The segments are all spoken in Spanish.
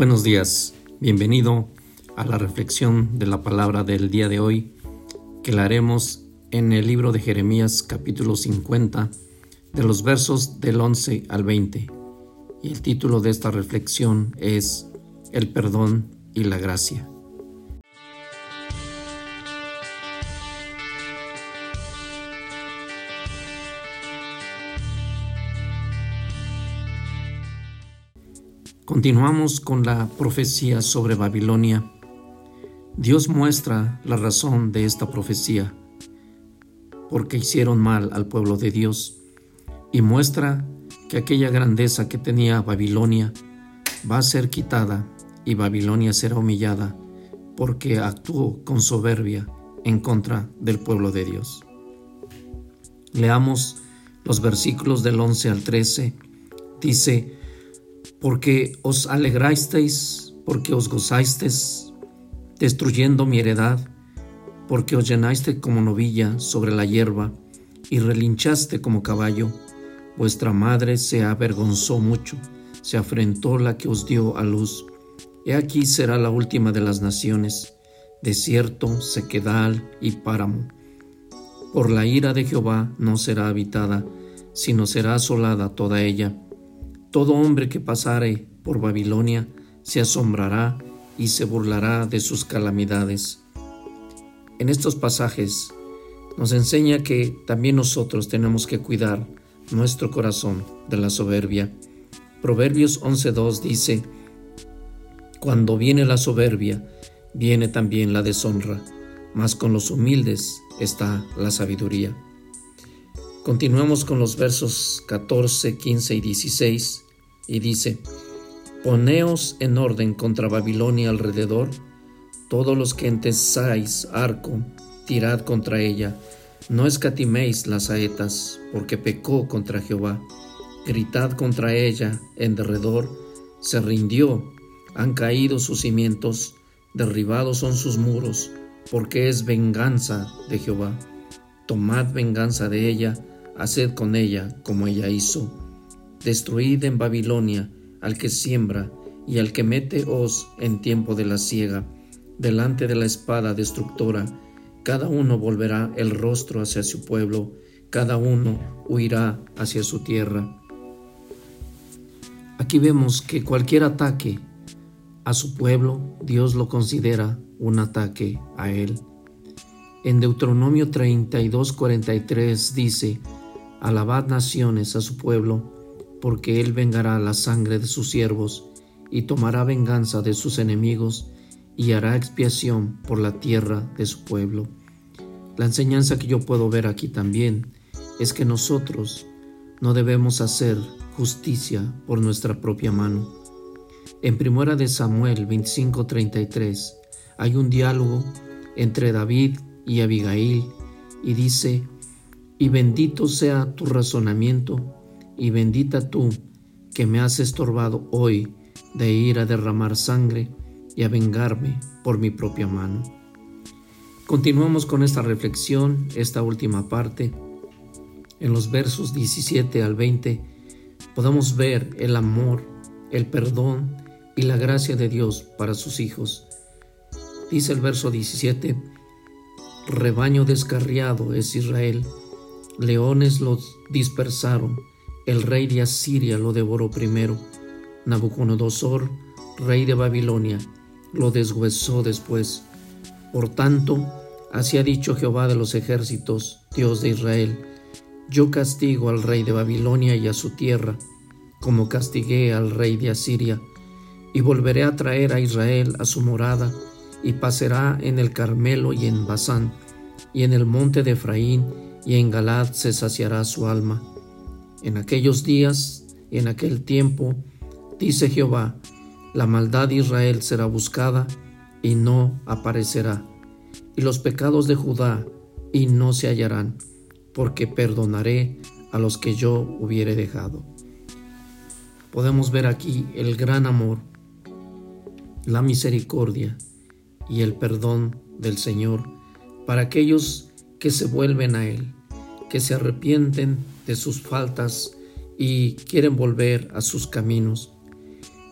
Buenos días, bienvenido a la reflexión de la palabra del día de hoy que la haremos en el libro de Jeremías capítulo 50 de los versos del 11 al 20. Y el título de esta reflexión es El perdón y la gracia. Continuamos con la profecía sobre Babilonia. Dios muestra la razón de esta profecía, porque hicieron mal al pueblo de Dios, y muestra que aquella grandeza que tenía Babilonia va a ser quitada y Babilonia será humillada, porque actuó con soberbia en contra del pueblo de Dios. Leamos los versículos del 11 al 13. Dice, porque os alegrasteis, porque os gozasteis, destruyendo mi heredad, porque os llenaste como novilla sobre la hierba y relinchaste como caballo. Vuestra madre se avergonzó mucho, se afrentó la que os dio a luz. He aquí será la última de las naciones, desierto, sequedal y páramo. Por la ira de Jehová no será habitada, sino será asolada toda ella todo hombre que pasare por Babilonia se asombrará y se burlará de sus calamidades. En estos pasajes nos enseña que también nosotros tenemos que cuidar nuestro corazón de la soberbia. Proverbios 11.2 dice, Cuando viene la soberbia, viene también la deshonra, mas con los humildes está la sabiduría. Continuamos con los versos 14, 15 y 16 y dice, Poneos en orden contra Babilonia alrededor, todos los que entesáis arco, tirad contra ella, no escatiméis las saetas, porque pecó contra Jehová. Gritad contra ella en derredor, se rindió, han caído sus cimientos, derribados son sus muros, porque es venganza de Jehová. Tomad venganza de ella, haced con ella como ella hizo. Destruid en Babilonia al que siembra y al que mete hoz en tiempo de la siega, delante de la espada destructora. Cada uno volverá el rostro hacia su pueblo, cada uno huirá hacia su tierra. Aquí vemos que cualquier ataque a su pueblo, Dios lo considera un ataque a él. En Deuteronomio 32:43 dice, Alabad naciones a su pueblo, porque él vengará la sangre de sus siervos y tomará venganza de sus enemigos y hará expiación por la tierra de su pueblo. La enseñanza que yo puedo ver aquí también es que nosotros no debemos hacer justicia por nuestra propia mano. En primera de Samuel 25:33 hay un diálogo entre David y Abigail y dice, y bendito sea tu razonamiento, y bendita tú que me has estorbado hoy de ir a derramar sangre y a vengarme por mi propia mano. Continuamos con esta reflexión, esta última parte. En los versos 17 al 20 podemos ver el amor, el perdón y la gracia de Dios para sus hijos. Dice el verso 17, rebaño descarriado es Israel. Leones los dispersaron, el rey de Asiria lo devoró primero, Nabucodonosor, rey de Babilonia, lo deshuesó después. Por tanto, así ha dicho Jehová de los ejércitos, Dios de Israel, yo castigo al rey de Babilonia y a su tierra, como castigué al rey de Asiria, y volveré a traer a Israel a su morada, y pasará en el Carmelo y en Basán, y en el monte de Efraín, y en Galad se saciará su alma. En aquellos días en aquel tiempo, dice Jehová, la maldad de Israel será buscada y no aparecerá, y los pecados de Judá y no se hallarán, porque perdonaré a los que yo hubiere dejado. Podemos ver aquí el gran amor, la misericordia y el perdón del Señor para aquellos que se vuelven a Él, que se arrepienten de sus faltas y quieren volver a sus caminos.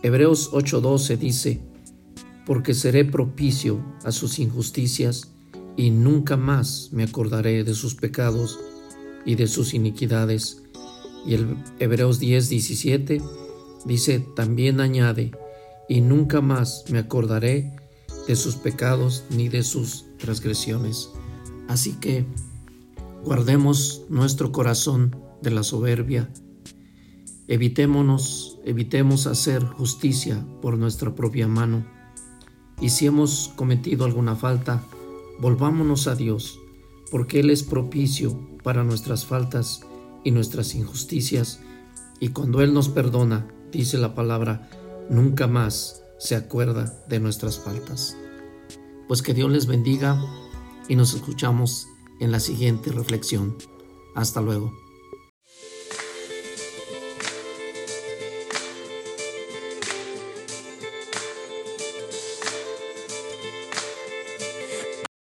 Hebreos 8:12 dice, porque seré propicio a sus injusticias y nunca más me acordaré de sus pecados y de sus iniquidades. Y el Hebreos 10:17 dice, también añade, y nunca más me acordaré de sus pecados ni de sus transgresiones. Así que guardemos nuestro corazón de la soberbia. Evitémonos, evitemos hacer justicia por nuestra propia mano. Y si hemos cometido alguna falta, volvámonos a Dios, porque Él es propicio para nuestras faltas y nuestras injusticias, y cuando Él nos perdona, dice la palabra, nunca más se acuerda de nuestras faltas. Pues que Dios les bendiga y nos escuchamos en la siguiente reflexión. Hasta luego.